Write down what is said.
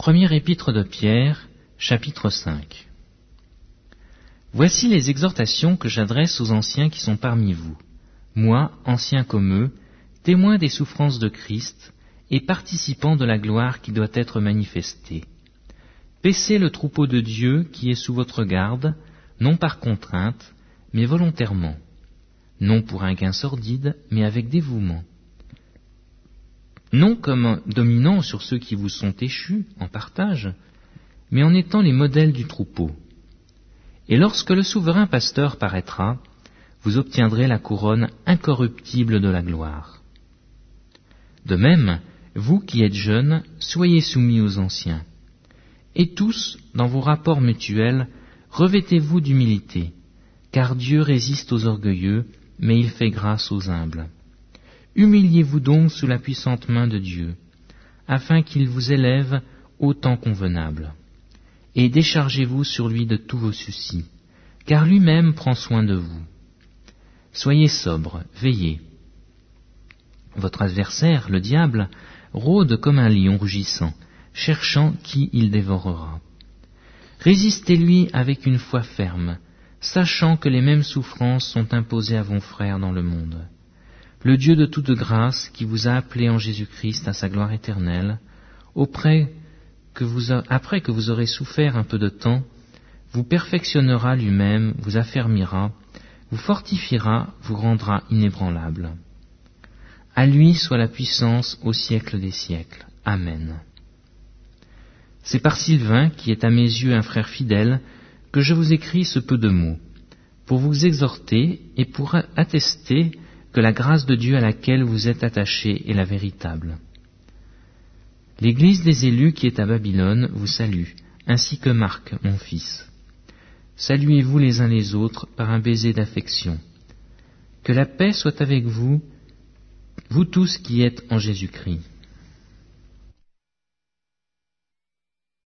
Première épître de Pierre, chapitre 5 Voici les exhortations que j'adresse aux anciens qui sont parmi vous, moi, ancien comme eux, témoin des souffrances de Christ et participant de la gloire qui doit être manifestée. Paissez le troupeau de Dieu qui est sous votre garde, non par contrainte, mais volontairement, non pour un gain sordide, mais avec dévouement non comme dominant sur ceux qui vous sont échus en partage, mais en étant les modèles du troupeau. Et lorsque le souverain pasteur paraîtra, vous obtiendrez la couronne incorruptible de la gloire. De même, vous qui êtes jeunes, soyez soumis aux anciens. Et tous, dans vos rapports mutuels, revêtez-vous d'humilité, car Dieu résiste aux orgueilleux, mais il fait grâce aux humbles. Humiliez-vous donc sous la puissante main de Dieu, afin qu'il vous élève au temps convenable. Et déchargez-vous sur lui de tous vos soucis, car lui-même prend soin de vous. Soyez sobre, veillez. Votre adversaire, le diable, rôde comme un lion rugissant, cherchant qui il dévorera. Résistez-lui avec une foi ferme, sachant que les mêmes souffrances sont imposées à vos frères dans le monde le Dieu de toute grâce qui vous a appelé en Jésus-Christ à sa gloire éternelle, après que vous aurez souffert un peu de temps, vous perfectionnera lui-même, vous affermira, vous fortifiera, vous rendra inébranlable. À lui soit la puissance au siècle des siècles. Amen. C'est par Sylvain, qui est à mes yeux un frère fidèle, que je vous écris ce peu de mots, pour vous exhorter et pour attester que la grâce de Dieu à laquelle vous êtes attachés est la véritable. L'Église des élus qui est à Babylone vous salue, ainsi que Marc, mon fils. Saluez-vous les uns les autres par un baiser d'affection. Que la paix soit avec vous, vous tous qui êtes en Jésus-Christ.